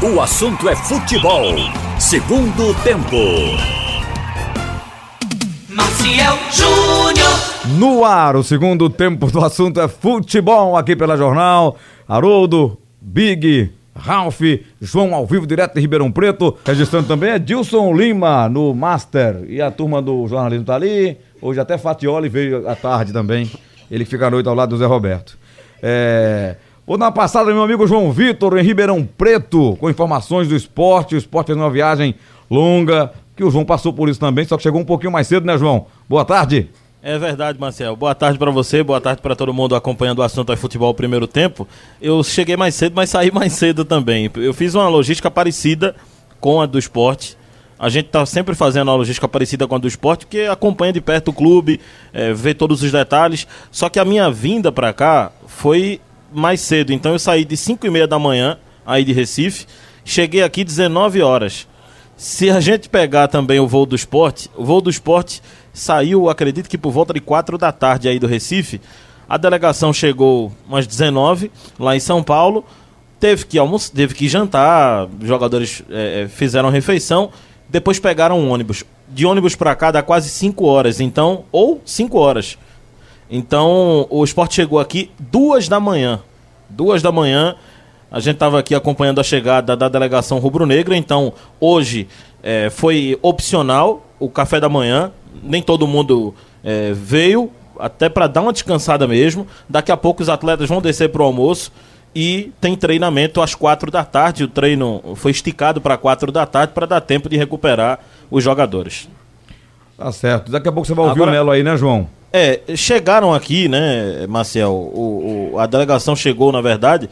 o assunto é futebol. Segundo tempo. Maciel Júnior. No ar, o segundo tempo do assunto é futebol aqui pela Jornal. Haroldo, Big, Ralph, João ao vivo direto de Ribeirão Preto. Registrando também é Dilson Lima no Master. E a turma do jornalismo tá ali. Hoje até Fatioli veio à tarde também. Ele fica à noite ao lado do Zé Roberto. É... Dar uma passada, meu amigo João Vitor, em Ribeirão Preto, com informações do esporte. O esporte fez uma viagem longa, que o João passou por isso também, só que chegou um pouquinho mais cedo, né, João? Boa tarde. É verdade, Marcel. Boa tarde para você, boa tarde para todo mundo acompanhando o assunto é futebol primeiro tempo. Eu cheguei mais cedo, mas saí mais cedo também. Eu fiz uma logística parecida com a do esporte. A gente tá sempre fazendo uma logística parecida com a do esporte, porque acompanha de perto o clube, é, vê todos os detalhes. Só que a minha vinda para cá foi mais cedo. Então eu saí de 5 e meia da manhã, aí de Recife, cheguei aqui 19 horas. Se a gente pegar também o voo do esporte, o voo do esporte saiu, acredito que por volta de 4 da tarde aí do Recife. A delegação chegou umas 19 lá em São Paulo. Teve que almoçar, teve que jantar, jogadores é, fizeram refeição, depois pegaram um ônibus. De ônibus para cá dá quase 5 horas, então, ou 5 horas. Então, o esporte chegou aqui duas da manhã. Duas da manhã, a gente estava aqui acompanhando a chegada da delegação rubro-negra. Então, hoje é, foi opcional o café da manhã. Nem todo mundo é, veio, até para dar uma descansada mesmo. Daqui a pouco os atletas vão descer para o almoço e tem treinamento às quatro da tarde. O treino foi esticado para quatro da tarde para dar tempo de recuperar os jogadores. Tá certo. Daqui a pouco você vai ouvir Agora... o Melo aí, né, João? É, chegaram aqui, né, Marcel? O, o, a delegação chegou, na verdade,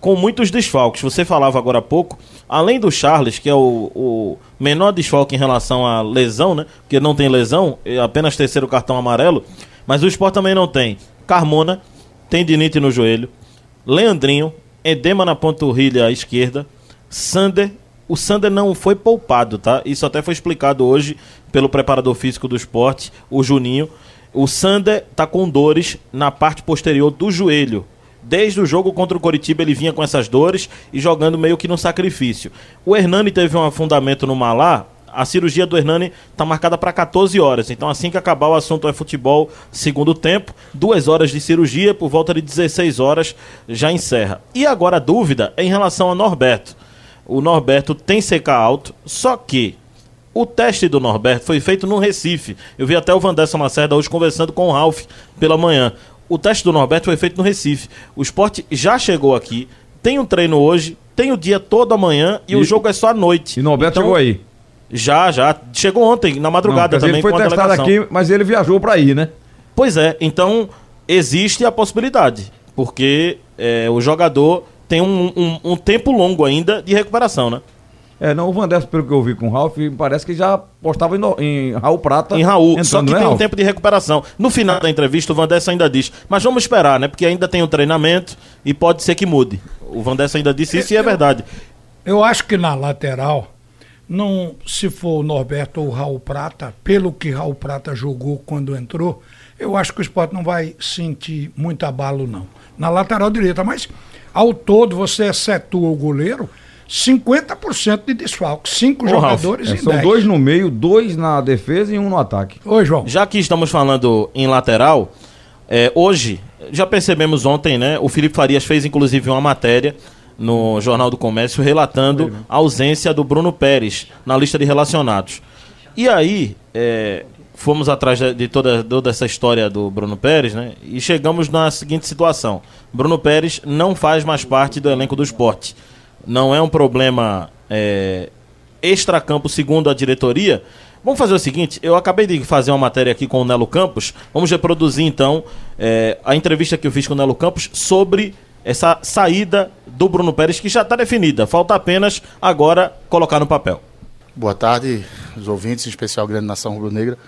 com muitos desfalques. Você falava agora há pouco, além do Charles, que é o, o menor desfalque em relação à lesão, né? Porque não tem lesão, é apenas terceiro cartão amarelo. Mas o Sport também não tem. Carmona, tendinite no joelho. Leandrinho, edema na panturrilha esquerda. Sander, o Sander não foi poupado, tá? Isso até foi explicado hoje pelo preparador físico do esporte, o Juninho. O Sander tá com dores na parte posterior do joelho. Desde o jogo contra o Coritiba ele vinha com essas dores e jogando meio que no sacrifício. O Hernani teve um afundamento no Malá. A cirurgia do Hernani está marcada para 14 horas. Então, assim que acabar o assunto é futebol, segundo tempo, duas horas de cirurgia, por volta de 16 horas já encerra. E agora a dúvida é em relação ao Norberto. O Norberto tem CK alto, só que o teste do Norberto foi feito no Recife. Eu vi até o Vanderson Lacerda hoje conversando com o Ralph pela manhã. O teste do Norberto foi feito no Recife. O esporte já chegou aqui, tem um treino hoje, tem o dia todo amanhã e, e o jogo é só à noite. E o Norberto então, chegou aí? Já, já. Chegou ontem, na madrugada Não, também. Ele foi testado aqui, mas ele viajou para ir, né? Pois é, então existe a possibilidade. Porque é, o jogador tem um, um, um tempo longo ainda de recuperação, né? É, não, o Vanderson, pelo que eu vi com o Ralf, parece que já postava em, em Raul Prata. Em Raul, só que tem Ralf? um tempo de recuperação. No final da entrevista, o Vanderson ainda diz, mas vamos esperar, né? Porque ainda tem um treinamento e pode ser que mude. O Vanderson ainda disse isso eu, e é verdade. Eu acho que na lateral, não, se for o Norberto ou o Raul Prata, pelo que Raul Prata jogou quando entrou, eu acho que o esporte não vai sentir muito abalo, não. Na lateral direita, mas ao todo você excetua o goleiro 50% de desfalque. Cinco Ô, jogadores Ralf, é, São 10. dois no meio, dois na defesa e um no ataque. Oi, João. Já que estamos falando em lateral, é, hoje, já percebemos ontem, né? O Felipe Farias fez inclusive uma matéria no Jornal do Comércio relatando a ausência do Bruno Pérez na lista de relacionados. E aí, é, fomos atrás de toda, toda essa história do Bruno Pérez, né? E chegamos na seguinte situação: Bruno Pérez não faz mais parte do elenco do esporte não é um problema é, extracampo, segundo a diretoria. Vamos fazer o seguinte: eu acabei de fazer uma matéria aqui com o Nelo Campos. Vamos reproduzir então é, a entrevista que eu fiz com o Nelo Campos sobre essa saída do Bruno Pérez, que já está definida. Falta apenas agora colocar no papel. Boa tarde, os ouvintes, em especial Grande Nação Rubro-Negra.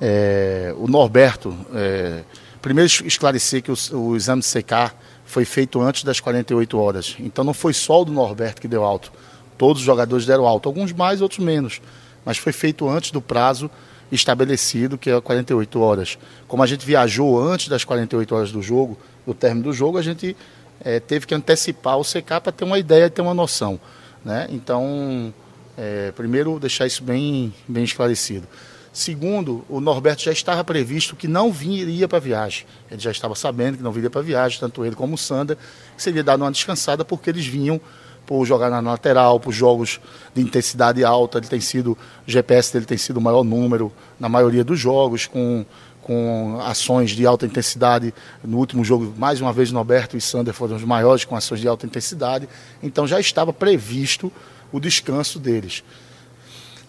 É, o Norberto, é, primeiro esclarecer que o, o exame CK foi feito antes das 48 horas. Então não foi só o do Norberto que deu alto. Todos os jogadores deram alto, alguns mais, outros menos. Mas foi feito antes do prazo estabelecido, que é 48 horas. Como a gente viajou antes das 48 horas do jogo, do término do jogo, a gente é, teve que antecipar o CK para ter uma ideia e ter uma noção. Né? Então, é, primeiro, deixar isso bem, bem esclarecido. Segundo, o Norberto já estava previsto que não viria para a viagem. Ele já estava sabendo que não viria para a viagem, tanto ele como o Sander, que seria dado uma descansada porque eles vinham por jogar na lateral, por jogos de intensidade alta. Ele tem sido, o GPS dele tem sido o maior número na maioria dos jogos, com, com ações de alta intensidade. No último jogo, mais uma vez, Norberto e Sander foram os maiores com ações de alta intensidade. Então já estava previsto o descanso deles.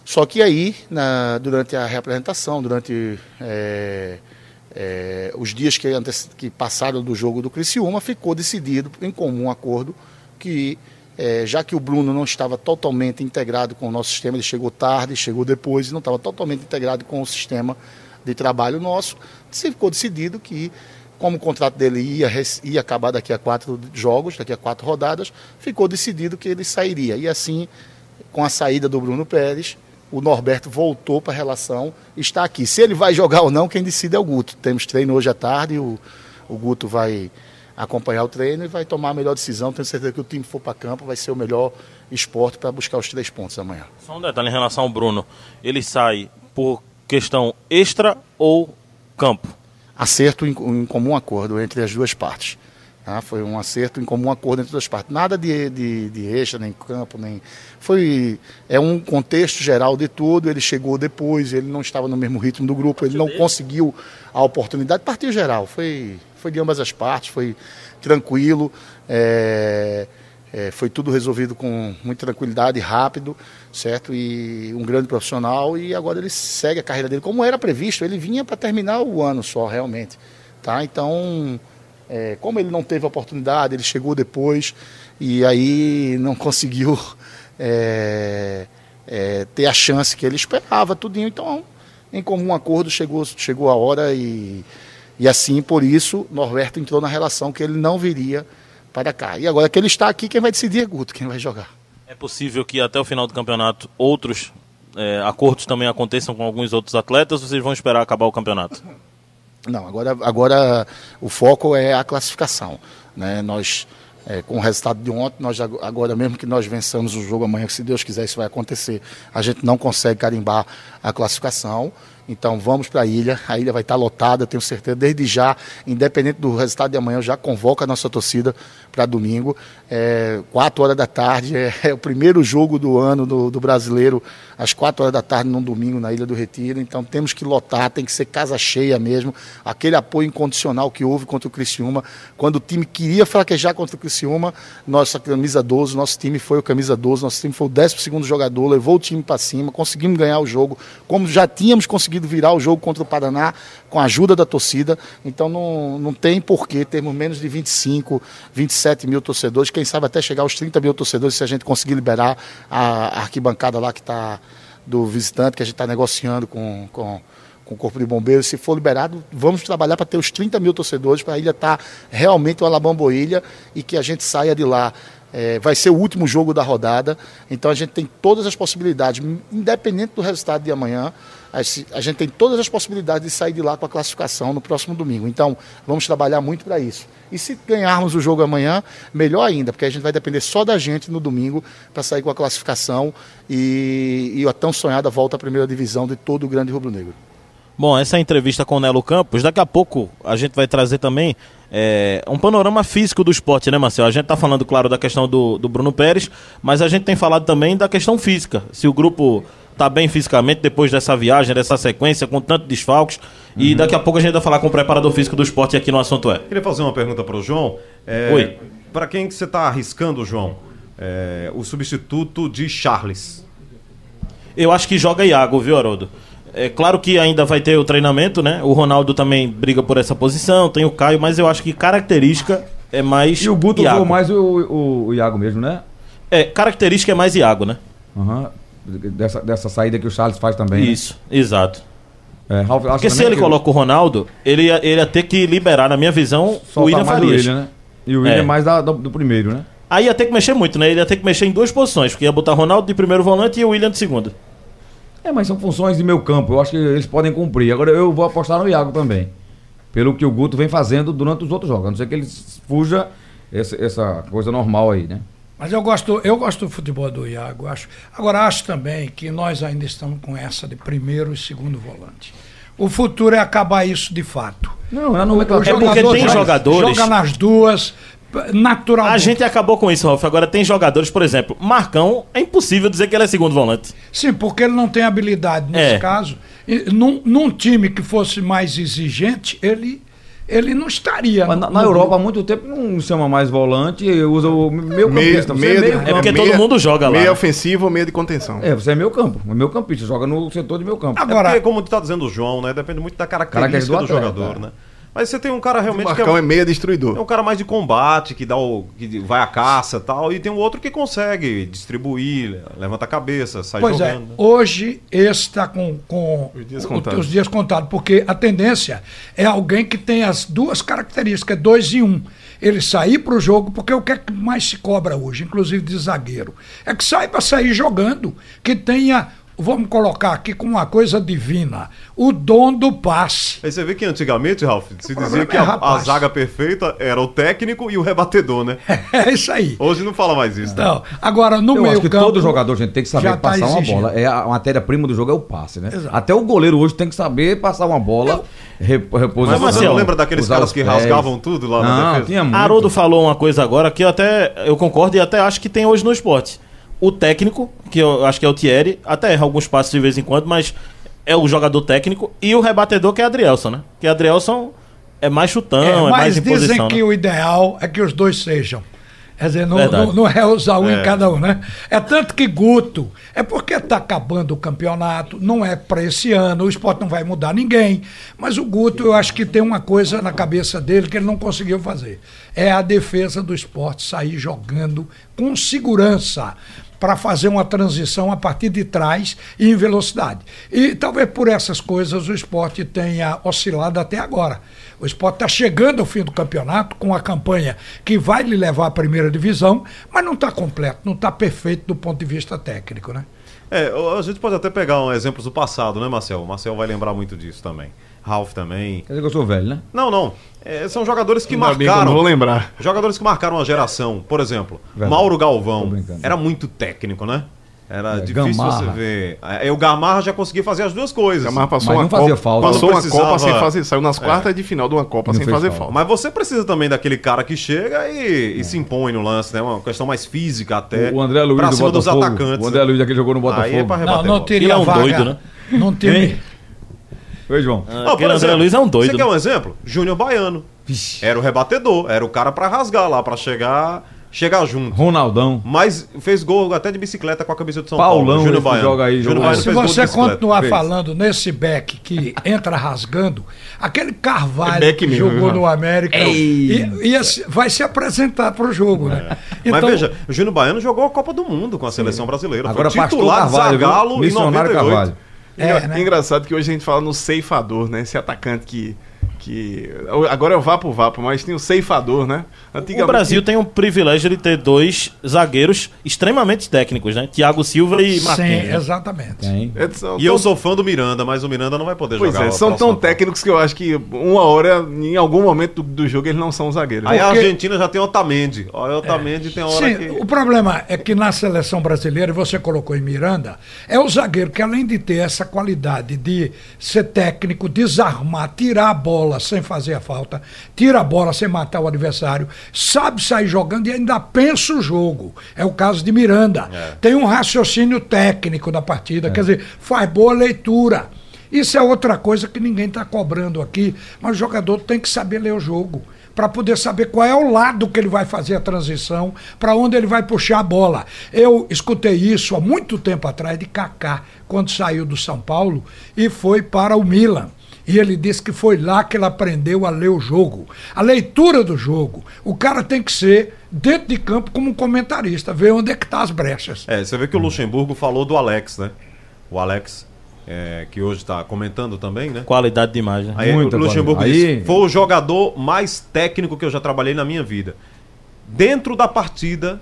Só que aí, na, durante a reapresentação, durante é, é, os dias que, que, passaram do jogo do Criciúma, ficou decidido, em comum acordo, que é, já que o Bruno não estava totalmente integrado com o nosso sistema, ele chegou tarde, chegou depois, e não estava totalmente integrado com o sistema de trabalho nosso, ficou decidido que, como o contrato dele ia, ia acabar daqui a quatro jogos, daqui a quatro rodadas, ficou decidido que ele sairia. E assim, com a saída do Bruno Pérez, o Norberto voltou para a relação, está aqui. Se ele vai jogar ou não, quem decide é o Guto. Temos treino hoje à tarde, o, o Guto vai acompanhar o treino e vai tomar a melhor decisão. Tenho certeza que o time for para campo vai ser o melhor esporte para buscar os três pontos amanhã. Só um detalhe em relação ao Bruno. Ele sai por questão extra ou campo? Acerto em, em comum acordo entre as duas partes. Tá? Foi um acerto em comum acordo entre as partes. Nada de, de, de nem campo, nem. Foi. É um contexto geral de tudo. Ele chegou depois, ele não estava no mesmo ritmo do grupo, ele não conseguiu a oportunidade. Partiu geral. Foi, foi de ambas as partes, foi tranquilo. É, é, foi tudo resolvido com muita tranquilidade, rápido, certo? E um grande profissional. E agora ele segue a carreira dele como era previsto. Ele vinha para terminar o ano só, realmente. Tá? Então. É, como ele não teve oportunidade, ele chegou depois e aí não conseguiu é, é, ter a chance que ele esperava, tudinho. Então, em comum acordo, chegou, chegou a hora e, e assim, por isso, Norberto entrou na relação que ele não viria para cá. E agora que ele está aqui, quem vai decidir é Guto, quem vai jogar. É possível que até o final do campeonato outros é, acordos também aconteçam com alguns outros atletas ou vocês vão esperar acabar o campeonato? Não, agora, agora o foco é a classificação. Né? Nós, é, com o resultado de ontem, nós agora mesmo que nós vençamos o jogo amanhã, se Deus quiser isso vai acontecer, a gente não consegue carimbar a classificação. Então vamos para a ilha, a ilha vai estar lotada, tenho certeza, desde já, independente do resultado de amanhã, eu já convoco a nossa torcida para domingo, é, 4 horas da tarde, é, é, o primeiro jogo do ano do, do, brasileiro, às 4 horas da tarde, num domingo, na Ilha do Retiro, então temos que lotar, tem que ser casa cheia mesmo, aquele apoio incondicional que houve contra o Criciúma, quando o time queria fraquejar contra o Criciúma, nossa camisa 12, nosso time foi o camisa 12, nosso time foi o 12 jogador, levou o time para cima, conseguimos ganhar o jogo, como já tínhamos conseguido virar o jogo contra o Paraná com a ajuda da torcida. Então não, não tem porquê termos menos de 25, 27 mil torcedores, quem sabe até chegar aos 30 mil torcedores se a gente conseguir liberar a, arquibancada lá que está do visitante, que a gente está negociando com, com, com o Corpo de Bombeiros. Se for liberado, vamos trabalhar para ter os 30 mil torcedores, para a ilha estar tá realmente uma Labamboilha e que a gente saia de lá é, vai ser o último jogo da rodada, então a gente tem todas as possibilidades, independente do resultado de amanhã, a gente tem todas as possibilidades de sair de lá com a classificação no próximo domingo. Então, vamos trabalhar muito para isso. E se ganharmos o jogo amanhã, melhor ainda, porque a gente vai depender só da gente no domingo para sair com a classificação e, e a tão sonhada volta à primeira divisão de todo o Grande Rubro Negro. Bom, essa é entrevista com o Nelo Campos. Daqui a pouco a gente vai trazer também é, um panorama físico do esporte, né, Marcelo? A gente está falando, claro, da questão do, do Bruno Pérez, mas a gente tem falado também da questão física. Se o grupo está bem fisicamente depois dessa viagem, dessa sequência, com tanto desfalques. Uhum. E daqui a pouco a gente vai falar com o preparador físico do esporte aqui no Assunto É. Queria fazer uma pergunta para o João. É, Oi. Para quem que você está arriscando, João? É, o substituto de Charles. Eu acho que joga Iago, viu, Haroldo? É claro que ainda vai ter o treinamento, né? O Ronaldo também briga por essa posição, tem o Caio, mas eu acho que característica é mais. E o Guto usou mais o, o, o, Iago mesmo, né? É, característica é mais Iago, né? Uhum. Dessa, dessa saída que o Charles faz também. Né? Isso, né? exato. É, Ralf, Porque se ele coloca o Ronaldo, ele ia, ele ia ter que liberar, na minha visão, o William Farias. William, né? E o William é mais da, do, do, primeiro, né? Aí ia ter que mexer muito, né? Ele ia ter que mexer em duas posições, porque ia botar Ronaldo de primeiro volante e o William de segundo. É, mas são funções de meu campo. Eu acho que eles podem cumprir. Agora eu vou apostar no Iago também. Pelo que o Guto vem fazendo durante os outros jogos. A não ser que ele fuja essa, essa coisa normal aí, né? Mas eu gosto, eu gosto do futebol do Iago, acho. Agora acho também que nós ainda estamos com essa de primeiro e segundo volante. O futuro é acabar isso de fato. Não, é O nomenclatura. É porque tem joga- jogadores- Joga nas duas, naturalmente. A gente acabou com isso, Ralf. Agora tem jogadores, por exemplo, Marcão, é impossível dizer que ele é segundo volante. Sim, porque ele não tem habilidade nesse É. caso. Num, num time que fosse mais exigente, ele, ele não estaria. Mas no- na, Europa há muito tempo não chama mais volante, usa o meio Meia, campista. Você meia, é meio É porque campo. todo mundo joga lá, Meia né? ofensivo ou meia de contenção. É, você é meio campo, é meio campista, joga no setor de meio campo. É Agora, porque, como está dizendo o João, né? Depende muito da característica Característica do, do atleta, jogador, é. né? Mas você tem um cara O realmente que Marcão é, é meia é destruidor. um cara mais de combate, que dá o. que vai à caça e tal, e tem um outro que consegue distribuir, levanta a cabeça, sai Pois é, jogando. né? hoje esse está com, com Os dias o- contados. os dias contados, porque a tendência é alguém que tem as duas características, dois em um. Ele sair para o jogo, porque o que é que mais se cobra hoje, inclusive de zagueiro? É que saiba sair jogando, que tenha, vamos colocar aqui como uma coisa divina, o dom do passe. Aí você vê que antigamente, Ralf, se dizia que é a, a rapaz. zaga perfeita era o técnico e o rebatedor, né? É isso aí. Hoje não fala mais isso. né? Então, agora no Eu meio acho que campo, todo jogador, gente, tem que saber tá passar uma bola. É a matéria-prima do jogo é o passe, né? Exato. Até o goleiro hoje tem que saber passar uma bola, re- reposição. Mas você não lembra daqueles caras que pés. rasgavam tudo lá na Não, defesa? tinha muito. Haroldo falou uma coisa agora que eu até eu concordo e até acho que tem hoje no esporte. O técnico, que eu acho que é o Thierry, até erra alguns passos de vez em quando, mas é o jogador técnico, e o rebatedor, que é Adrielson, né? Que Adrielson é mais chutão, é, É, mais mas em dizem que né? o ideal é que os dois sejam. Quer dizer, não, não, não é usar um É. em cada um, né? É tanto que Guto, é porque está acabando o campeonato, não é para esse ano, o esporte não vai mudar ninguém. Mas o Guto, eu acho que tem uma coisa na cabeça dele que ele não conseguiu fazer. É a defesa do esporte sair jogando com segurança para fazer uma transição a partir de trás e em velocidade. E talvez por essas coisas o esporte tenha oscilado até agora. O esporte está chegando ao fim do campeonato com a campanha que vai lhe levar à primeira divisão, mas não está completo, não está perfeito do ponto de vista técnico, né? É, a gente pode até pegar um exemplos do passado, né, Marcel? O Marcel vai lembrar muito disso também. Ralf também. Quer dizer que eu sou velho, né? Não, não. É, são jogadores que Ainda bem que eu não marcaram. vou lembrar. Jogadores que marcaram uma geração. Por exemplo, Verdade. Mauro Galvão. Era muito técnico, né? Era É, difícil Gamarra. você ver. Aí o Gamarra já conseguia fazer as duas coisas. Gamarra passou Mas uma não fazia Copa, falta. passou Não uma precisava- Copa sem fazer, saiu nas quartas de final de uma Copa Não sem fazer falta. falta. Mas você precisa também daquele cara que chega e, e se impõe no lance, né? Uma questão mais física até. O André Luiz pra do cima dos Botafogo. atacantes. O André Luiz, aquele jogou no Botafogo. Aí é pra Não, rebater não bola. teria Ele é um vaga. doido, né? Não teria. Oi, João. Ah, Ó, por aquele André exemplo, Luiz é um doido. Você quer um exemplo? Júnior Baiano. Era o rebatedor, era o cara pra rasgar lá, pra chegar, chegar junto. Ronaldão. Mas fez gol até de bicicleta com a camisa de São Paulão, Paulo. Júnior Baiano. joga aí, Júnior joga Baiano Se você continuar Fez. falando nesse back que entra rasgando, aquele Carvalho É que mesmo, jogou no América ia- ia se- vai se apresentar para o jogo, né? Mas veja, o Júnior Baiano jogou a Copa do Mundo com a seleção brasileira. Agora Foi pastor titular de Carvalho? Zagallo em missionário 98. Carvalho. É, Engra- né? Engraçado que hoje a gente fala no ceifador, né? Esse atacante que. Que agora é o Vapo Vapo, mas tem o ceifador, né? O Brasil tem um privilégio de ter dois zagueiros extremamente técnicos, né? Thiago Silva e Sim, Marquinhos. né? exatamente. É, são E eu tão- sou fã do Miranda, mas o Miranda não vai poder Pois jogar. é, o são tão técnicos que eu acho que uma hora, em algum momento do, do jogo, eles não são zagueiros. Aí a Argentina já tem Otamendi. Olha, Otamendi tem hora Sim, que. o problema é que na seleção brasileira, e você colocou em Miranda, é o zagueiro que além de ter essa qualidade de ser técnico, desarmar, tirar a bola sem fazer a falta, tira a bola sem matar o adversário, sabe sair jogando e ainda pensa o jogo. É o caso de Miranda. Tem um raciocínio técnico da partida, quer dizer, faz boa leitura. Isso é outra coisa que ninguém está cobrando aqui, mas o jogador tem que saber ler o jogo para poder saber qual é o lado que ele vai fazer a transição, para onde ele vai puxar a bola. Eu escutei isso há muito tempo atrás de Kaká, quando saiu do São Paulo e foi para o Milan. E ele disse que foi lá que ele aprendeu a ler o jogo. A leitura do jogo. O cara tem que ser, dentro de campo, como um comentarista, ver onde é que tá as brechas. É, você vê que o Luxemburgo falou do Alex, né? O Alex, é, que hoje está comentando também, né? Qualidade de imagem. Aí Muita o Luxemburgo qualidade. Aí- disse: foi o jogador mais técnico que eu já trabalhei na minha vida. Dentro da partida,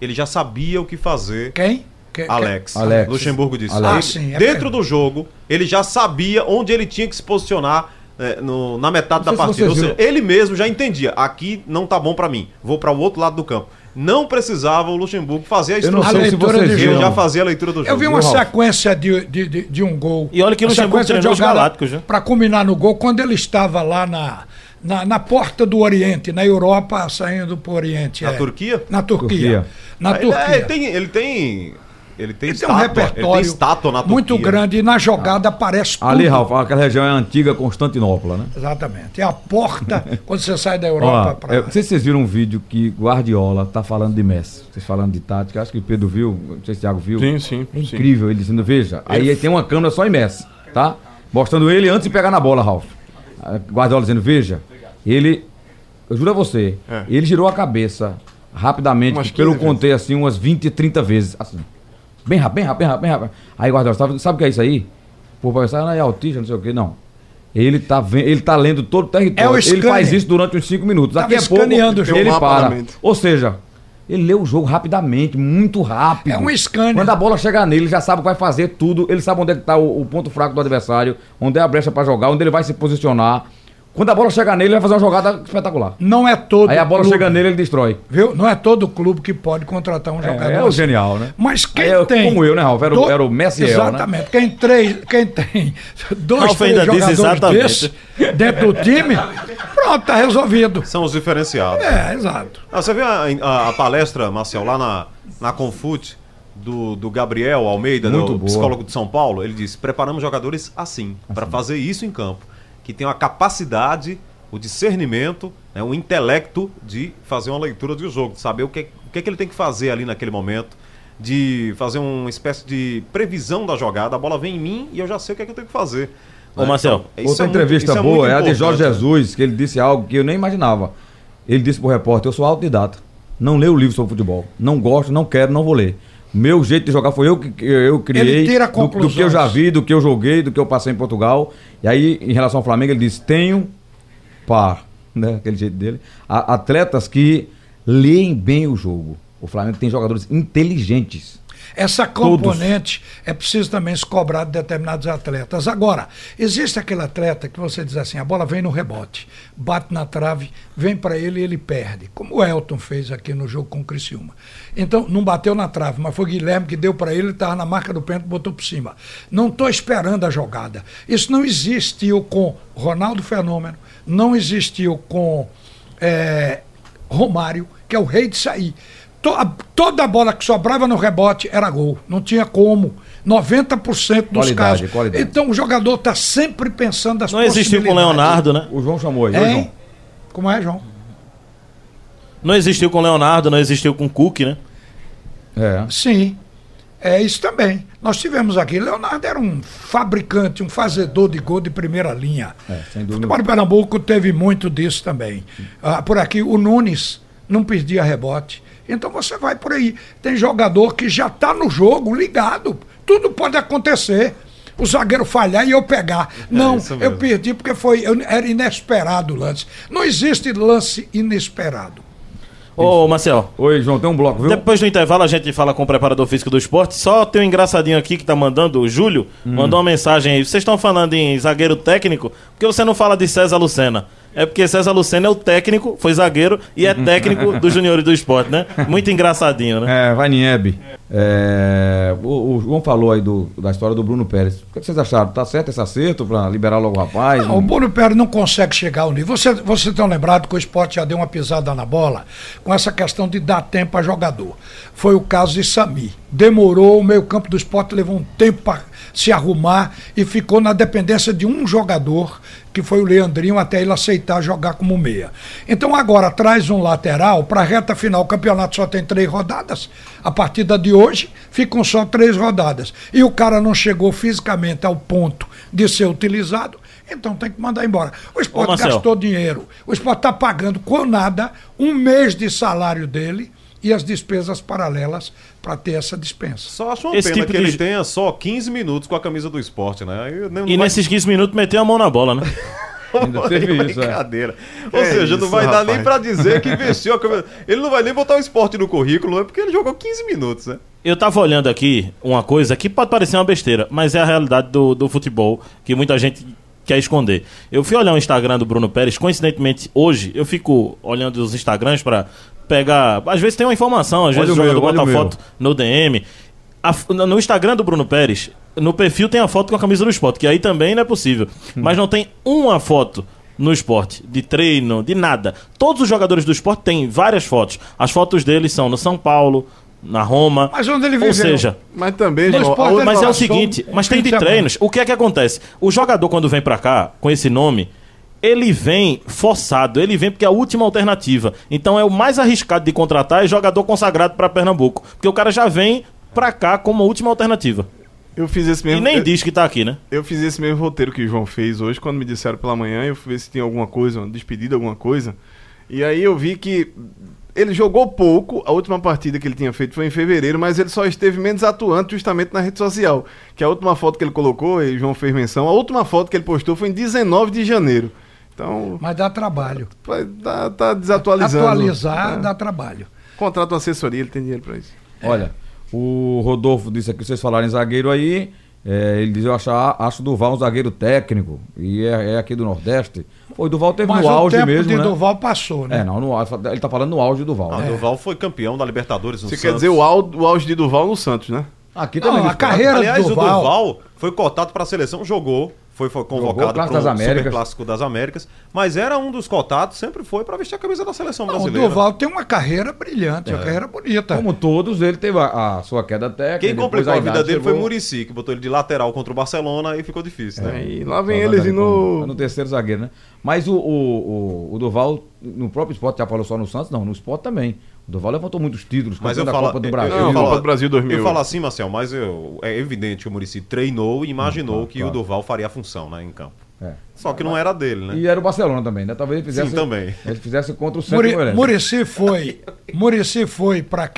ele já sabia o que fazer. Quem? Que- Alex. Alex. Luxemburgo disse. Alex. Ah, sim, é dentro do jogo, ele já sabia onde ele tinha que se posicionar é, no- na metade da partida. Ou seja, ele mesmo já entendia. Aqui não tá bom pra mim. Vou para o outro lado do campo. não precisava o Luxemburgo fazer a Eu não instrução. sei se vocês viram. já fazia a leitura do jogo. Eu vi uma sequência de, de, de, de um gol. E olha que o Uma Luxemburgo sequência de treinou os Galácticos, né? Pra culminar no gol, quando ele estava lá na, na, na porta do Oriente, na Europa, saindo pro Oriente. Na é. Turquia? Na Turquia. Turquia. Na Ele, Turquia. é, ele tem, ele tem. Ele tem Ele tem um repertório ele tem estátua na Turquia. muito grande e na jogada aparece tudo. Ali, Ralf, aquela região é a antiga Constantinopla, né? Exatamente. É a porta quando você sai da Europa para. é, não sei se vocês viram um vídeo que Guardiola tá falando de Messi. Vocês falando de tática, acho que o Pedro viu, não sei se o Thiago viu. Sim, sim, É sim. incrível, ele dizendo, veja, aí tem uma câmera só em Messi, tá? Mostrando ele antes de pegar na bola, Ralf. Ah, Guardiola dizendo, veja, ele, eu juro a você, É. ele girou a cabeça rapidamente, pelo 15 contei assim, umas 20, 30 vezes, assim. Bem rápido, bem rápido, bem rápido, bem rápido. Aí Guardiola, sabe, sabe o que é isso aí? Pô, pensar, ah, é autista, não sei o que, não. Ele tá, ele tá lendo todo o território. É o ele faz isso durante uns 5 minutos. Tava Daqui a pouco escaneando o jogo. ele para. Ou seja, ele lê o jogo rapidamente, muito rápido. É um scanner. Quando a bola chegar nele, ele já sabe o que vai fazer tudo. Ele sabe onde é que tá o, o ponto fraco do adversário, onde é a brecha pra jogar, onde ele vai se posicionar. Quando a bola chegar nele, ele vai fazer uma jogada espetacular. Não é todo. Aí a bola clube, chega nele, ele destrói. Viu? Não é todo clube que pode contratar um jogador. É, o assim. genial, né? Mas quem é tem. como eu, né, Ralf? Era o- era o Messiel, né? Exatamente. Quem, três, quem tem dois, Ralf três ainda jogadores exatamente. desse dentro do time, pronto, tá resolvido. São os diferenciados. É, exato. Ah, você viu a, a- a palestra, Marcel, lá na, na Confute, do, do Gabriel Almeida, Muito do boa. psicólogo de São Paulo? Ele disse: preparamos jogadores assim, para fazer isso em campo. Que tem a capacidade, o discernimento, né, o intelecto de fazer uma leitura do jogo, de saber o que, o que, é que ele tem que fazer ali naquele momento, de fazer uma espécie de previsão da jogada. A bola vem em mim e eu já sei o que, é que eu tenho que fazer. Ô, Né? Marcel, Então, isso Outra é muito- entrevista é boa muito é a de Jorge né? Jesus, que ele disse algo que eu nem imaginava. Ele disse pro repórter: Eu sou autodidata. Não leio livro sobre futebol. Não gosto, não quero, não vou ler. Meu jeito de jogar foi eu que eu criei. Ele tira do, do que eu já vi, do que eu joguei, do que eu passei em Portugal. E aí, em relação ao Flamengo, ele disse: Tenho par, né? Aquele jeito dele. a- atletas que leem bem o jogo. O Flamengo tem jogadores inteligentes. Essa Todos. componente é preciso também se cobrar de determinados atletas. Agora, existe aquele atleta que você diz assim: a bola vem no rebote, bate na trave, vem para ele e ele perde. Como o Elton fez aqui no jogo com o Criciúma. Então, não bateu na trave, mas foi o Guilherme que deu para ele, ele estava na marca do pênalti, botou por cima. Não estou esperando a jogada. Isso não existiu com Ronaldo Fenômeno, não existiu com eh, Romário, que é o rei de sair. To- a- Toda bola que sobrava no rebote era gol. Não tinha como. 90% dos Qualidade, casos. qualidade. Então o jogador está sempre pensando as não existiu com o. Leonardo, né? O João chamou aí, Hein? João. Como é, João? Não existiu com o Leonardo, não existiu com o Cook, né? É. Sim. É isso também. Nós tivemos aqui. Leonardo era um fabricante, um fazedor de gol de primeira linha. É, sem O dúvida. futebol de Pernambuco teve muito disso também. Ah, por aqui, o Nunes não perdia rebote. Então você vai por aí. Tem jogador que já está no jogo ligado. Tudo pode acontecer. O zagueiro falhar e eu pegar. Não, isso eu perdi porque foi, eu- era inesperado o lance. Não existe lance inesperado. Ô, Marcel, Oi, João, tem um bloco, viu? depois do intervalo a gente fala com o preparador físico do esporte. Só tem um engraçadinho aqui que tá mandando, o Júlio, mandou uma mensagem aí. Vocês estão falando em zagueiro técnico, por que você não fala de César Lucena? É porque César Lucena é o técnico, foi zagueiro e é técnico do Juniores do Esporte, né? Muito engraçadinho, né? É, vai. É, o, o João falou aí do, da história do Bruno Pérez. O que vocês acharam? Tá certo esse acerto pra liberar logo o rapaz? Não, o Bruno Pérez não consegue chegar ao nível. Você, você tem lembrado que o esporte já deu uma pisada na bola com essa questão de dar tempo a jogador. Foi o caso de Sami. Demorou, o meio-campo do esporte levou um tempo para se arrumar e ficou na dependência de um jogador, que foi o Leandrinho, até ele aceitar jogar como meia. Então agora traz um lateral para a reta final. O campeonato só tem três rodadas. A partida de hoje ficam só três rodadas. E o cara não chegou fisicamente ao ponto de ser utilizado. Então tem que mandar embora. O esporte Ô, gastou dinheiro. O esporte está pagando com nada um mês de salário dele e as despesas paralelas para ter essa dispensa. Só acho uma Esse pena tipo que de- ele tenha só 15 minutos com a camisa do esporte, né? Não E vai- nesses 15 minutos meteu a mão na bola, né? Ainda teve isso, é. Brincadeira. Ou É seja, não isso, vai dar nem rapaz. pra dizer que investiu a camisa. Ele não vai nem botar o esporte no currículo, é porque ele jogou 15 minutos, né? Eu tava olhando aqui uma coisa que pode parecer uma besteira, mas é a realidade do, do futebol que muita gente quer esconder. Eu fui olhar o Instagram do Bruno Pérez, coincidentemente hoje, eu fico olhando os Instagrams para pega. Às vezes tem uma informação, às Olha vezes o jogador meu, bota a o meu. foto no DM. A no Instagram do Bruno Pérez, no perfil tem a foto com a camisa do esporte, que aí também não é possível. Hum. Mas não tem uma foto no esporte, de treino, de nada. Todos os jogadores do esporte têm várias fotos. As fotos deles são no São Paulo, na Roma. Mas onde ele Ou viveu? seja, Mas também, pode- a outra- mas é o seguinte, mas tem de treinos. O que é que acontece? O jogador, quando vem pra cá, com esse nome, ele vem forçado, ele vem porque é a última alternativa. Então é o mais arriscado de contratar é jogador consagrado pra Pernambuco. Porque o cara já vem pra cá como a última alternativa. eu fiz esse mesmo. E nem eu, diz que tá aqui, né? eu fiz esse mesmo roteiro que o João fez hoje, quando me disseram pela manhã, eu fui ver se tinha alguma coisa, uma despedida, alguma coisa. E aí eu vi que ele jogou pouco, a última partida que ele tinha feito foi em fevereiro, mas ele só esteve menos atuante justamente na rede social. Que a última foto que ele colocou, e o João fez menção, a última foto que ele postou foi em 19 de janeiro. Então, Mas dá trabalho. tá, tá desatualizando. Atualizar É. dá trabalho. Contrata uma assessoria, ele tem dinheiro pra isso. Olha, o Rodolfo disse aqui, vocês falaram em zagueiro aí, é, ele diz, eu acho, acho o Duval um zagueiro técnico, e é, é aqui do Nordeste. Pô, o Duval teve Mas no o auge tempo mesmo, de né? Duval passou, né? É, não, no, auge, ele tá falando no auge do Duval. Não, né? o Duval foi campeão da Libertadores no Você Santos. quer dizer o, au- o auge de Duval no Santos, né? Aqui Não, também. a nos carreira Aliás, do o Duval, Duval foi cotado para a seleção, jogou, foi, foi convocado para o das Américas. Super Clássico das Américas, mas era um dos cotados, sempre foi para vestir a camisa da seleção Não, o brasileira. Duval tem uma carreira brilhante, uma carreira bonita. Como todos, ele teve a, a sua queda técnica. Quem complicou a, vida idade dele foi o chegou. Murici, que botou ele de lateral contra o Barcelona e ficou difícil, né? É, e lá vem eles e no. no terceiro zagueiro, né? Mas o, o, o, o Duval, no próprio esporte, já falou só no Santos, não, no esporte também. O Duval levantou muitos títulos, Mas eu da falo, Copa do eu- Brasil. eu Não, falo- Copa do Brasil 2000. Eu falo assim, Marcel, mas eu- é evidente que o Murici treinou e imaginou claro, que claro. o Duval faria a função né, em campo. É. Só que não era dele, né? E era o Barcelona também, né? Talvez ele fizesse. Sim, também. Ele fizesse contra o Santos. Muri. Murici foi, Murici foi para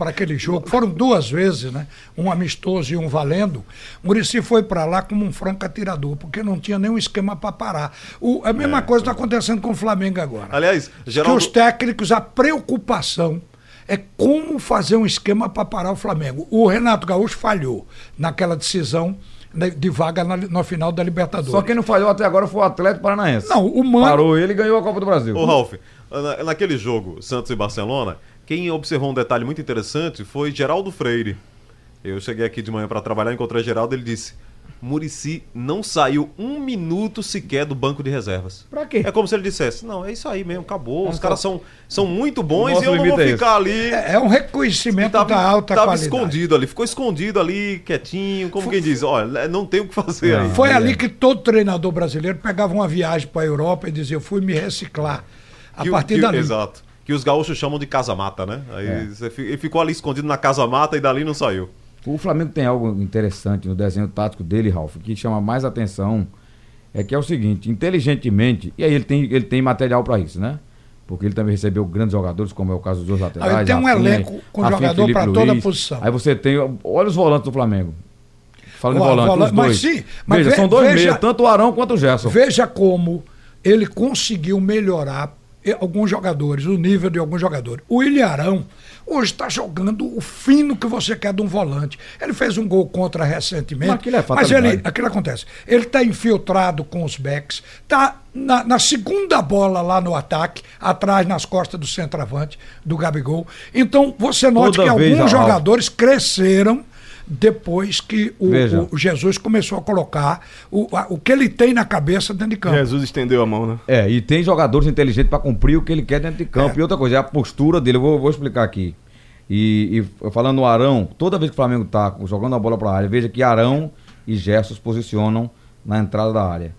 aquele jogo, foram duas vezes, né? Um amistoso e um valendo. Murici foi para lá como um franco atirador, porque não tinha nenhum esquema para parar. O, a mesma coisa está acontecendo com o Flamengo agora. Aliás, que Geraldo... os técnicos, a preocupação é como fazer um esquema para parar o Flamengo. O Renato Gaúcho falhou naquela decisão de vaga na, no final da Libertadores. Só quem não falhou até agora foi o Atlético Paranaense. Não, o Mano. Parou ele e ganhou a Copa do Brasil. Ô, Ralf, na- naquele jogo, Santos e Barcelona, quem observou um detalhe muito interessante foi Geraldo Freire. Eu cheguei aqui de manhã para trabalhar, encontrei Geraldo ele disse: Murici não saiu um minuto sequer do banco de reservas. Pra quê? É como se ele dissesse: Não, é isso aí mesmo, acabou. Os Ah, caras são, são muito bons e eu não vou é ficar ali. É um reconhecimento Tava, da alta tava qualidade. escondido ali, ficou escondido ali, quietinho, como quem diz: Olha, não tem o que fazer Não. aí. Foi É. ali que todo treinador brasileiro pegava uma viagem para a Europa e dizia: Eu fui me reciclar. A Que partir que dali. Exato. Que os gaúchos chamam de casa-mata, né? Aí É. ele ficou ali escondido na casa-mata e dali não saiu. O Flamengo tem algo interessante no desenho tático dele, Ralf, que chama mais atenção. É que é o seguinte, inteligentemente, e aí ele tem, ele tem material para isso, né? Porque ele também recebeu grandes jogadores, como é o caso dos dois laterais. Ah, ele tem um Rafinha, elenco com Rafinha, jogador pra toda Luiz. posição. Aí você tem. Olha os volantes do Flamengo. Falando Ó, volante, vola- os mas dois. sim, mas Veja, ve- são dois veja- meios, tanto o Arão quanto o Gerson. Veja como ele conseguiu melhorar alguns jogadores, o nível de alguns jogadores. O Ilharão hoje está jogando o fino que você quer de um volante. Ele fez um gol contra recentemente. Mas aquilo é mas ele, aquilo acontece. Ele está infiltrado com os backs, está na, na segunda bola lá no ataque, atrás nas costas do centroavante, do Gabigol. Então você nota Toda que alguns jogadores cresceram depois que o, o Jesus começou a colocar o, a- o que ele tem na cabeça dentro de campo. Jesus estendeu a mão, né? É, e tem jogadores inteligentes para cumprir o que ele quer dentro de campo. E outra coisa, é a postura dele. Eu vou, vou explicar aqui. E, e falando no Arão, toda vez que o Flamengo tá jogando a bola para a área, veja que Arão e Gerson se posicionam na entrada da área.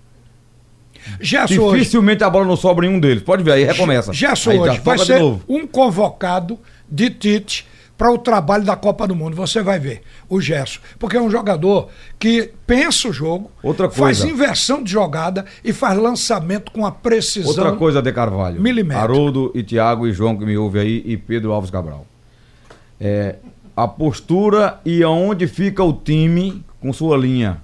Gerson hoje, Dificilmente a bola não sobra em um deles. Pode ver, aí recomeça. Gerson Aí já hoje vai ser novo. um convocado de Tite para o trabalho da Copa do Mundo. Você vai ver o Gerson. Porque é um jogador que pensa o jogo, Outra faz inversão de jogada e faz lançamento com a precisão. Outra coisa, De Carvalho. milimétrica. Haroldo e Tiago e João que me ouve aí e Pedro Alves Cabral. É, a postura e aonde fica o time com sua linha.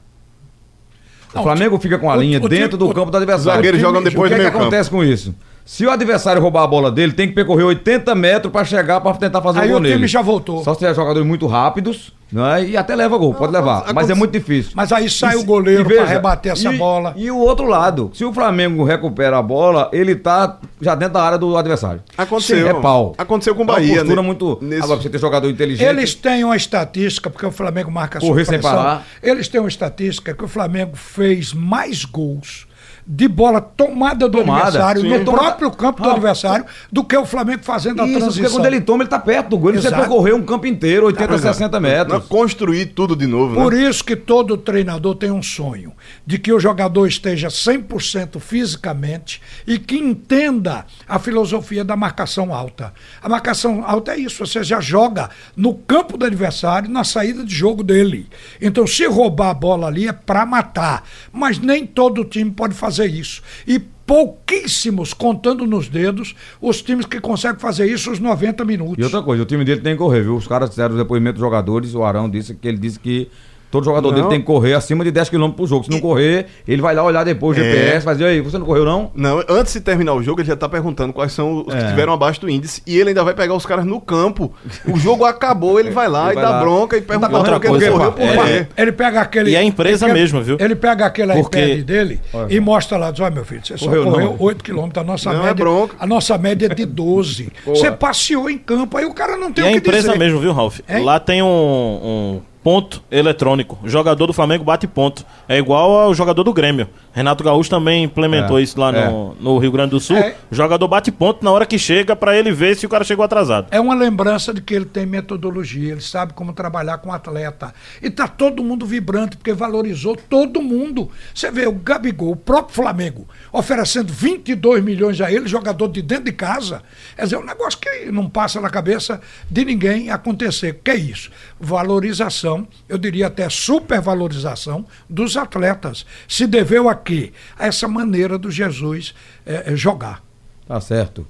O Não, Flamengo fica com a o- linha o dentro time- do o- campo do adversário. os zagueiros O jogam depois O que, é que meio acontece com isso? Se o adversário roubar a bola dele, tem que percorrer 80 metros para chegar para tentar fazer Aí o gol o time nele. já voltou. Só se tiver jogadores muito rápidos Não é? E até leva gol, pode levar. Mas é muito difícil. Mas aí sai E o goleiro para rebater essa e- bola. E o outro lado, se o Flamengo recupera a bola, ele tá já dentro da área do adversário. Aconteceu. É pau. Aconteceu com o É uma Bahia, postura né? muito. Nesse- Agora, você ter jogador inteligente. Eles têm uma estatística, porque o Flamengo marca Correr sem parar. Eles têm uma estatística que o Flamengo fez mais gols de bola tomada do Tomada, adversário, sim. no Tomada- próprio campo do Ah, adversário, do que o Flamengo fazendo a Isso, porque transição. quando ele toma, ele tá perto do gol. Ele precisa Exato. percorrer um campo inteiro, 80, 60 Não, metros. construir tudo de novo, Por né? isso que todo treinador tem um sonho de que o jogador esteja 100% fisicamente e que entenda a filosofia da marcação alta. A marcação alta é isso, você já joga no campo do adversário, na saída de jogo dele. Então, se roubar a bola ali é para matar, mas nem todo time pode fazer isso. E pouquíssimos, contando nos dedos, os times que conseguem fazer isso os 90 minutos. E outra coisa, o time dele tem que correr, viu? Os caras fizeram o depoimento dos jogadores, o Arão disse que ele disse que todo jogador Não. dele tem que correr acima de 10 km por jogo. Se não correr, ele vai lá olhar depois o É. GPS, fazer aí, você não correu não? Não, antes de terminar o jogo, ele já tá perguntando quais são os que É. estiveram abaixo do índice. E ele ainda vai pegar os caras no campo. O jogo acabou, ele vai lá Ele e vai dá lá. bronca e pergunta Tá por outra que ele coisa, correu pá. por É. quê. Ele pega aquele. E é a empresa ele pega- mesmo, viu? Ele pega aquele Porque- iPad dele Olha. e mostra lá, diz: olha, meu filho, você só Correu correu não. 8 km, a nossa Não, é média. bronca. a nossa média é de 12. você passeou em campo, aí o cara não tem E o a que empresa dizer. mesmo, viu, Ralf? Lá tem um, um ponto eletrônico. O jogador do Flamengo bate ponto. É igual ao jogador do Grêmio. Renato Gaúcho também implementou É, isso lá é. no, no Rio Grande do Sul. É. O jogador bate ponto na hora que chega pra ele ver se o cara chegou atrasado. É uma lembrança de que ele tem metodologia, ele sabe como trabalhar com atleta. E tá todo mundo vibrante, porque valorizou todo mundo. Você vê o Gabigol, o próprio Flamengo, oferecendo 22 milhões a ele, jogador de dentro de casa. Quer dizer, é um negócio que não passa na cabeça de ninguém acontecer. O que é isso? Valorização, eu diria até supervalorização dos atletas. Se deveu a quê? A essa maneira do Jesus eh, eh, jogar. Tá certo.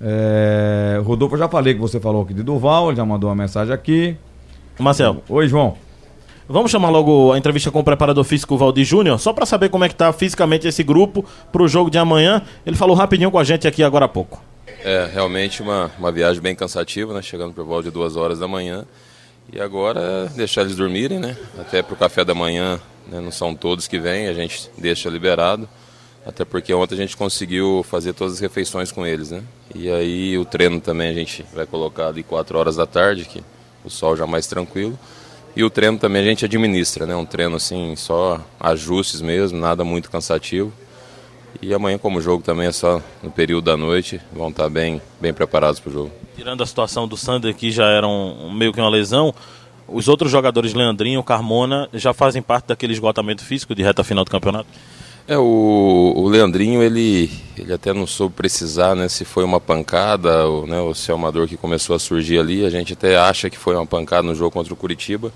É, Rodolfo, eu já falei que você falou aqui de Duval, ele já mandou uma mensagem aqui. Marcel, Oi, João. vamos chamar logo a entrevista com o preparador físico Valdir Júnior, só pra saber como é que tá fisicamente esse grupo pro jogo de amanhã. Ele falou rapidinho com a gente aqui agora há pouco. É realmente uma, uma viagem bem cansativa, né? Chegando por volta de duas horas da manhã. E agora é deixar eles dormirem, né? Até pro café da manhã, né? não são todos que vêm, a gente deixa liberado. Até porque ontem a gente conseguiu fazer todas as refeições com eles, né? E aí o treino também a gente vai colocar ali 4 horas da tarde, que o sol já mais tranquilo. E o treino também a gente administra, né? Um treino assim, só ajustes mesmo, nada muito cansativo. E amanhã, como o jogo também é só no período da noite, vão estar bem, bem preparados para o jogo. Tirando a situação do Sander, que já era um, meio que uma lesão, os outros jogadores, Leandrinho, Carmona, já fazem parte daquele esgotamento físico de reta final do campeonato? É, o, o Leandrinho, ele, ele até não soube precisar né, se foi uma pancada ou, né, ou se é uma dor que começou a surgir ali. A gente até acha que foi uma pancada no jogo contra o Curitiba,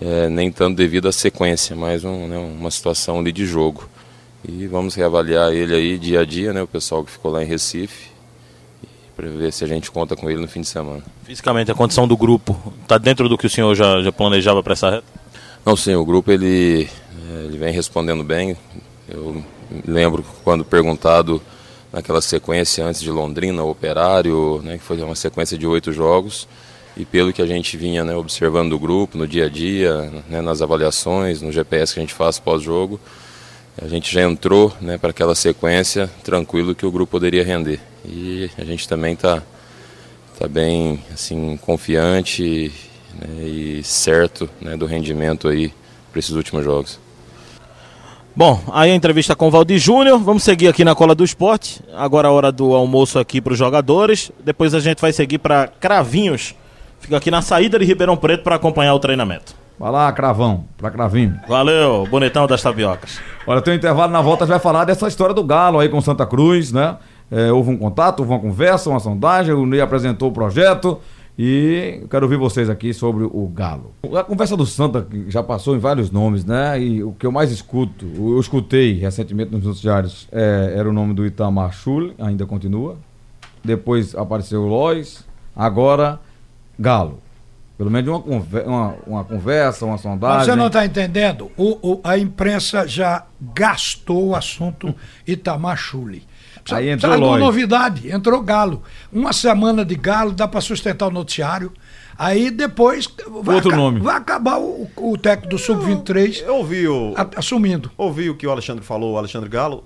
é, nem tanto devido à sequência, mas um, né, uma situação ali de jogo. E vamos reavaliar ele aí dia a dia, né, o pessoal que ficou lá em Recife, para ver se a gente conta com ele no fim de semana. Fisicamente, a condição do grupo está dentro do que o senhor já, já planejava para essa reta? Não, sim, o grupo ele, eh, ele vem respondendo bem. Eu lembro quando perguntado naquela sequência antes de Londrina, Operário, né, que foi uma sequência de oito jogos. E pelo que a gente vinha né, observando do grupo no dia a dia, né, nas avaliações, no GPS que a gente faz pós-jogo, a gente já entrou né, para aquela sequência tranquilo que o grupo poderia render. E a gente também está tá bem assim, confiante né, e certo né, do rendimento aí para esses últimos jogos. Bom, aí a entrevista com o Valdir Júnior. Vamos seguir aqui na cola do esporte. Agora a hora do almoço aqui para os jogadores. Depois a gente vai seguir para Cravinhos. Fica aqui na saída de Ribeirão Preto para acompanhar o treinamento. Vai lá, Cravão, pra Cravinho. Valeu, bonitão das tabiocas. Olha, tem um intervalo na volta, a gente vai falar dessa história do Galo aí com Santa Cruz, né? É, houve um contato, houve uma conversa, uma sondagem, o Ney apresentou o projeto e quero ouvir vocês aqui sobre o Galo. A conversa do Santa já passou em vários nomes, né? E o que eu mais escuto, eu escutei recentemente nos noticiários, é, era o nome do Itamar Schulli, ainda continua. Depois apareceu o Lois, agora Galo. Pelo menos uma, uma, uma conversa, uma sondagem. Mas você não está entendendo? O, o- a imprensa já gastou o assunto Itamar Chuli. Aí entrou novidade, entrou Galo. Uma semana de Galo, dá para sustentar o noticiário. Aí depois vai, Outro nome. vai acabar o, o técnico do Sub-23 Eu ouvi o, assumindo. ouvi o que o Alexandre falou, o Alexandre Galo.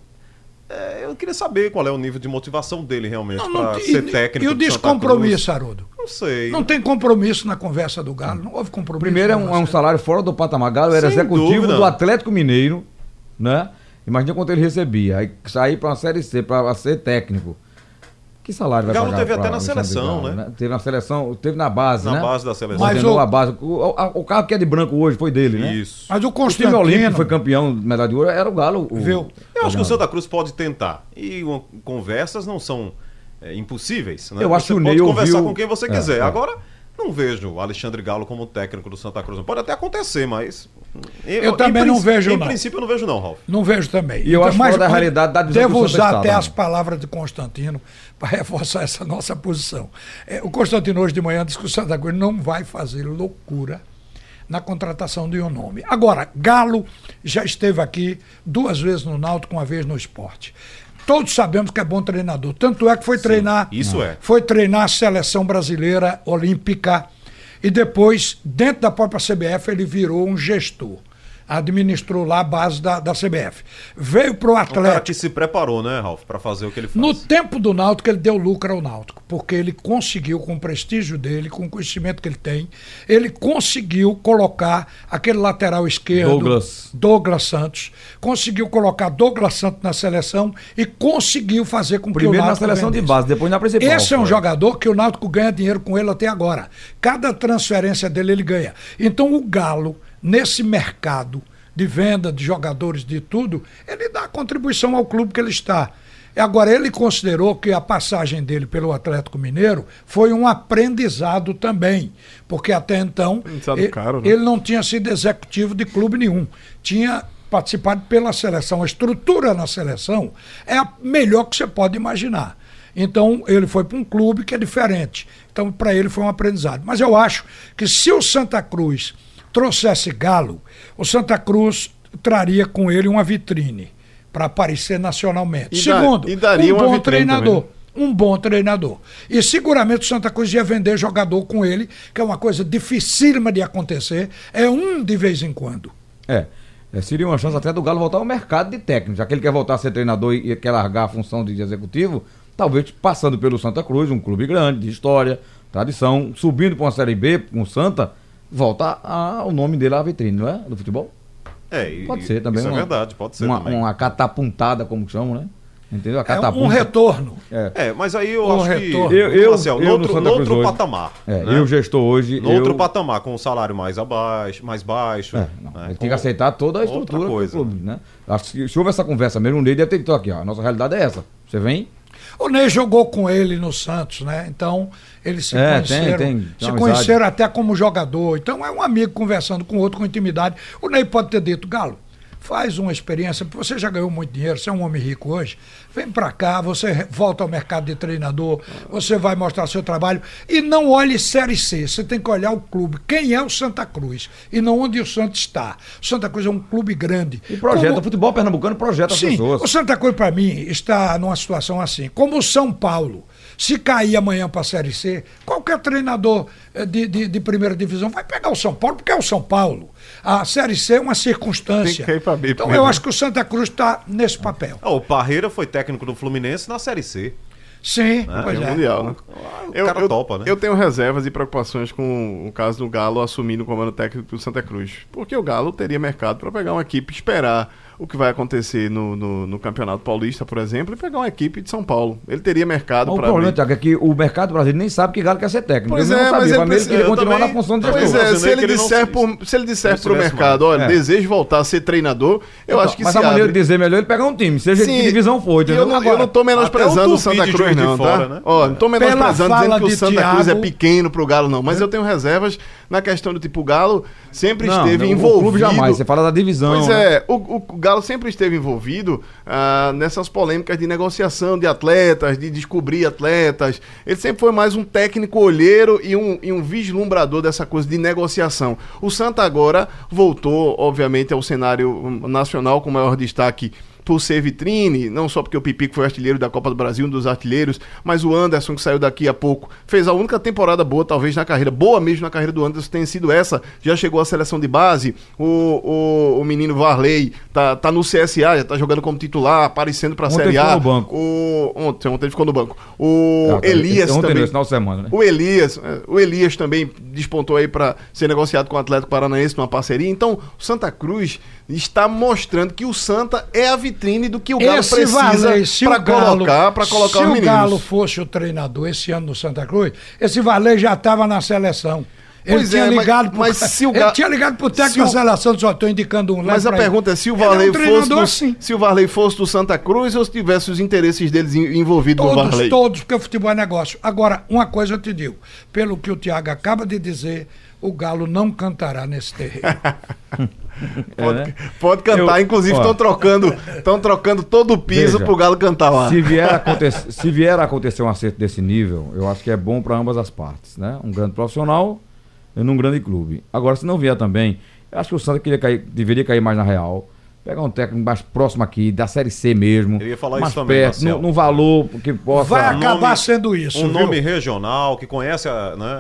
É, eu queria saber qual é o nível de motivação dele realmente para ser técnico. e o descompromisso. Haroldo? Não sei. Não tem compromisso na conversa do Galo, não houve compromisso. Primeiro é um, é um salário fora do patamar. Galo era Sem executivo dúvida. do Atlético Mineiro, né? Imagina quanto ele recebia. Aí sair para uma Série C, para ser técnico. Que salário vai Galo pagar teve pra até na seleção, Galo, né? Teve na seleção, teve na base, Na né? base da seleção. Mas o- a base. O, o- o carro que é de branco hoje foi dele, né? Isso. Mas o O time Constantino... olímpico que foi campeão de medalha de ouro era o Galo. O, Viu? Eu acho que o Galo. Santa Cruz pode tentar. E uma- conversas não são é, impossíveis. Né? Eu acho você que o pode Ney conversar ouviu- com quem você É, quiser. é. Agora, não vejo o Alexandre Galo como técnico do Santa Cruz. Pode até acontecer, mas. Eu também não vejo, Em não. princípio, eu não vejo, não, Ralf. Não vejo também. E eu acho fora da realidade da Devo usar até as palavras de Constantino para reforçar essa nossa posição. É, o Constantino hoje de manhã disse que o Santa Cruz não vai fazer loucura na contratação de um nome. Agora, Galo já esteve aqui duas vezes no Náutico, uma vez no esporte. Todos sabemos que é bom treinador. Tanto é que foi treinar. isso é. Foi treinar a seleção brasileira olímpica e depois, dentro da própria CBF, ele virou um gestor. Administrou lá a base da, da CBF. Veio para o Um cara que Atlético. se preparou, né, Ralf, para fazer o que ele faz. No tempo do Náutico, ele deu lucro ao Náutico, porque ele conseguiu, com o prestígio dele, com o conhecimento que ele tem, ele conseguiu colocar aquele lateral esquerdo, Douglas. Douglas Santos, conseguiu colocar Douglas Santos na seleção e conseguiu fazer com que Primeiro o na Náutico seleção de vendesse. base, depois na principal. Esse é um Foi. jogador que o Náutico ganha dinheiro com ele até agora. Cada transferência dele ele ganha. Então o Galo, nesse mercado de venda de jogadores de tudo, ele dá contribuição ao clube que ele está. Agora, ele considerou que a passagem dele pelo Atlético Mineiro foi um aprendizado também, porque até então ele, caro, né? ele não tinha sido executivo de clube nenhum. Tinha participado pela seleção. A estrutura na seleção é a melhor que você pode imaginar. Então, ele foi para um clube que é diferente. Então, para ele foi um aprendizado. Mas eu acho que se o Santa Cruz trouxesse Galo, o Santa Cruz traria com ele uma vitrine para aparecer nacionalmente. E Segundo, e daria um bom vitrine treinador também. um bom treinador. E seguramente o Santa Cruz ia vender jogador com ele, que é uma coisa dificílima de acontecer. É um de vez em quando. É. É, seria uma chance até do Galo voltar ao mercado de técnico. Já que ele quer voltar a ser treinador e, e quer largar a função de executivo, talvez passando pelo Santa Cruz, um clube grande, de história, tradição, subindo para uma Série B com o Santa, volta a- o nome dele à vitrine, não é? Do futebol? É, e- Pode ser também. Isso uma- é verdade, pode ser Uma, também. uma catapuntada, como chamam, né? Entendeu? A É catapunta. um retorno. É. É, mas aí eu O acho retorno. que. Eu- eu- Marcel, eu outro, no outro patamar. É, né? eu gestor hoje. No eu... outro patamar, com um salário mais abaixo, mais baixo. É, não, né? ele tem que aceitar toda a outra estrutura coisa. do clube, né? Acho que se houve essa conversa mesmo, o Ney deve ter dito aqui, ó, a nossa realidade é essa. Você vem? O Ney jogou com ele no Santos, né? Então, eles se É, conheceram. tem- tem- tem se conheceram até como jogador. Então, é um amigo conversando com outro com intimidade. O Ney pode ter dito, Galo, faz uma experiência, porque você já ganhou muito dinheiro, você é um homem rico hoje. Vem pra cá, você volta ao mercado de treinador, você vai mostrar seu trabalho. E não olhe Série C, você tem que olhar o clube. Quem é o Santa Cruz? E não onde o Santos está. O Santa Cruz é um clube grande. E projeta, Como- o futebol pernambucano projeta as Sim, pessoas. o Santa Cruz, para mim, está numa situação assim. Como o São Paulo, se cair amanhã para a Série C, qualquer treinador eh, de, de, de primeira divisão vai pegar o São Paulo, porque é o São Paulo. A Série C é uma circunstância. Tem que B então, eu acho que o Santa Cruz está nesse papel. Ah, o Parreira foi técnico do Fluminense na Série C. Sim, Ah, pois É é. mundial, né? O cara topa, né? eu tenho reservas e preocupações com o caso do Galo assumindo o comando técnico do Santa Cruz. Porque o Galo teria mercado para pegar uma equipe, esperar o que vai acontecer no, no, no Campeonato Paulista, por exemplo, e pegar uma equipe de São Paulo. Ele teria mercado O para problema, Thiago, é que o mercado brasileiro nem sabe que Galo quer ser técnico. Pois ele é, não mas sabia. ele precisa- eu continuar também- na função de Pois Pois é, se ele, ele não disser se- por, se ele disser não pro tivesse mercado, mais. olha, É. desejo voltar a ser treinador, eu acho que Mas se a maneira abre. de dizer melhor é ele pegar um time, seja Sim, que divisão for, entendeu? Eu não, eu não tô menosprezando o o Santa Cruz, não, tá? Fora, né? Ó, não tô Pela menosprezando dizendo que o Santa Cruz é pequeno pro Galo, não. Mas eu tenho reservas na questão do tipo, o Galo sempre não, esteve não, envolvido. O clube jamais, você fala da divisão. Pois né? é, o, o Galo sempre esteve envolvido ah, nessas polêmicas de negociação de atletas, de descobrir atletas. Ele sempre foi mais um técnico olheiro e um, e um vislumbrador dessa coisa de negociação. O Santa agora voltou, obviamente, ao cenário nacional com maior destaque por ser vitrine, não só porque o Pipico foi artilheiro da Copa do Brasil, um dos artilheiros, mas o Anderson, que saiu daqui a pouco, fez a única temporada boa, talvez na carreira, boa mesmo na carreira do Anderson, tem sido essa, já chegou à seleção de base, o, o, o menino Varley tá, tá no CSA, já tá jogando como titular, aparecendo pra Ontem Série ficou A. no banco. O, ontem, ontem ficou no banco. O É, Elias ontem também. de semana, né? O Elias, é, o Elias também despontou aí para ser negociado com o Atlético Paranaense numa parceria. Então, o Santa Cruz está mostrando que o Santa é a vitrine do que o Galo Esse precisa Varley, se para o Galo- colocar, para colocar se os o meninos. Galo fosse o treinador esse ano no Santa Cruz, esse Varley já estava na seleção. Ele Pois tinha é, mas- ligado pro, mas se o ele Ga- tinha ligado pro técnico se da o- seleção, só estou indicando um Mas a pergunta é se o Ele é um Varley fosse do, assim. se o Varley fosse do Santa Cruz ou se tivesse os interesses deles en- envolvidos no Todos, Varley. todos, porque o futebol é negócio. Agora, uma coisa eu te digo, pelo que o Thiago acaba de dizer, o Galo não cantará nesse terreno. Pode, É, né? pode cantar, Eu- inclusive estão trocando, estão trocando todo o piso Veja, pro Galo cantar lá. Se vier, a acontecer, se vier a acontecer um acerto desse nível, eu acho que é bom para ambas as partes, né? Um grande profissional e num grande clube. Agora, se não vier também, eu acho que o Santa queria cair, deveria cair mais na real. Pegar um técnico mais próximo aqui, da Série C mesmo. Eu ia falar mais isso também, perto, Marcelo. num, valor que possa. Vai Um acabar nome- sendo isso, Um viu? nome regional que conhece a, né,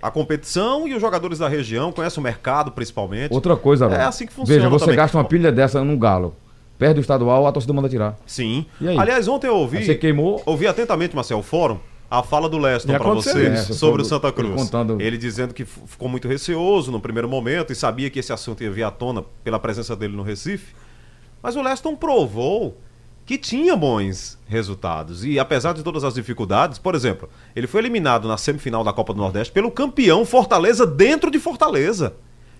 a competição e os jogadores da região, conhece o mercado principalmente. Outra coisa, É assim que funciona Veja, você também. gasta uma pilha dessa num galo. Perde o estadual, a torcida manda tirar. Sim. E aí? Aliás, ontem eu ouvi. Aí você queimou? Ouvi atentamente, Marcel, o fórum. A fala do Leston para vocês isso. sobre o Santa Cruz. contando- Ele dizendo que ficou muito receoso no primeiro momento e sabia que esse assunto ia vir à tona pela presença dele no Recife. Mas o Leston provou que tinha bons resultados. E apesar de todas as dificuldades, por exemplo, ele foi eliminado na semifinal da Copa do Nordeste pelo campeão Fortaleza dentro de Fortaleza.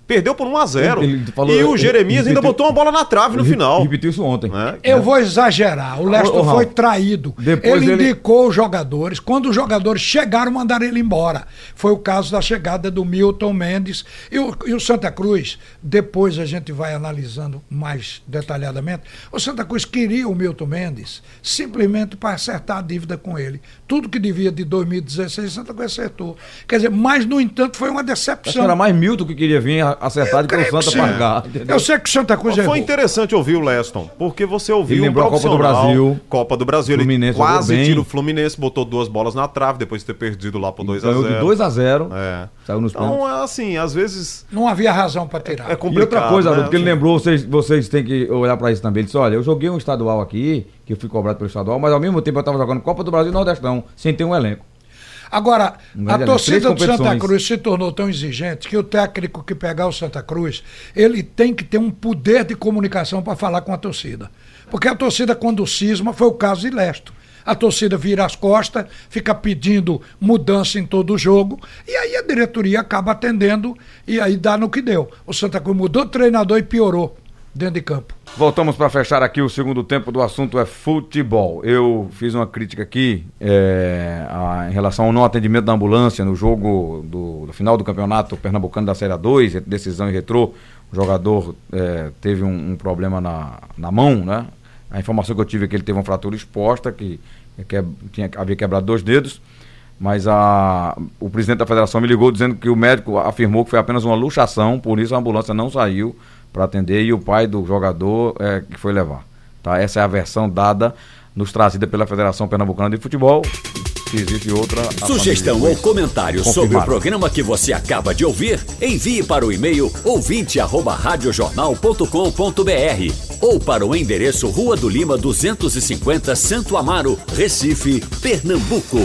Perdeu por 1 a 0 Ele- ele falou- E o Jeremias ainda botou uma bola na trave no final. Repetiu isso ontem. né? Eu vou exagerar. O ô, Raul, foi traído. depois ele ele- indicou os jogadores. Quando os jogadores chegaram, mandaram ele embora. Foi o caso da chegada do Milton Mendes. E o, e o Santa Cruz, depois a gente vai analisando mais detalhadamente. O Santa Cruz queria o Milton Mendes simplesmente para acertar a dívida com ele. Tudo que devia de 2016, o Santa Cruz acertou. Quer dizer, mas, no entanto, foi uma Acho que decepção. era mais Milton que queria vir a- acertar do que o que Santa pagar. entendeu? Eu sei que o Santa Cruz Foi errou. interessante ouvir o Leston, porque você ouviu Ele um lembrou a Copa do Brasil. Copa do Brasil, ele Fluminense quase jogou bem. tira o Fluminense, botou duas bolas na trave depois de ter perdido lá por 2 a 0 Ganhou de 2 a 0 É. Saiu nos. Então, é assim, às vezes Não havia razão para tirar. é E complicado. outra coisa, né? Haroldo, que ele lembrou, vocês, vocês têm que olhar pra isso também. Ele disse: olha, eu joguei um estadual aqui, que eu fui cobrado pelo estadual, mas ao mesmo tempo eu tava jogando Copa do Brasil e Nordestão, sem ter um elenco. Agora, a torcida do Santa. Cruz se tornou tão exigente que o técnico que pegar o Santa Cruz, ele tem que ter um poder de comunicação para falar com a torcida. Porque a torcida, quando cisma, foi o caso de Lesto. A torcida vira as costas, fica pedindo mudança em todo o jogo, e aí a diretoria acaba atendendo, e aí dá no que deu. O Santa Cruz mudou de treinador e piorou dentro de campo. Voltamos para fechar aqui o segundo tempo do assunto é futebol. Eu fiz uma crítica aqui é, a- em relação ao não atendimento da ambulância no jogo do, do final do campeonato pernambucano da Série A2, decisão e retrô. O jogador é, teve um, um problema na, na mão, né? A informação que eu tive é que ele teve uma fratura exposta, que, que tinha, havia quebrado dois dedos. Mas a, o presidente da federação me ligou dizendo que o médico afirmou que foi apenas uma luxação, por isso a ambulância não saiu para atender e o pai do jogador é que foi levar. Tá? Essa é a versão dada, nos trazida pela Federação Pernambucana de Futebol. Se existe outra. Sugestão ou comentário sobre o programa que você acaba de ouvir, envie para o e-mail ouvinte@radiojornal.com.br ou para o endereço Rua do Lima 250, Santo Amaro, Recife, Pernambuco.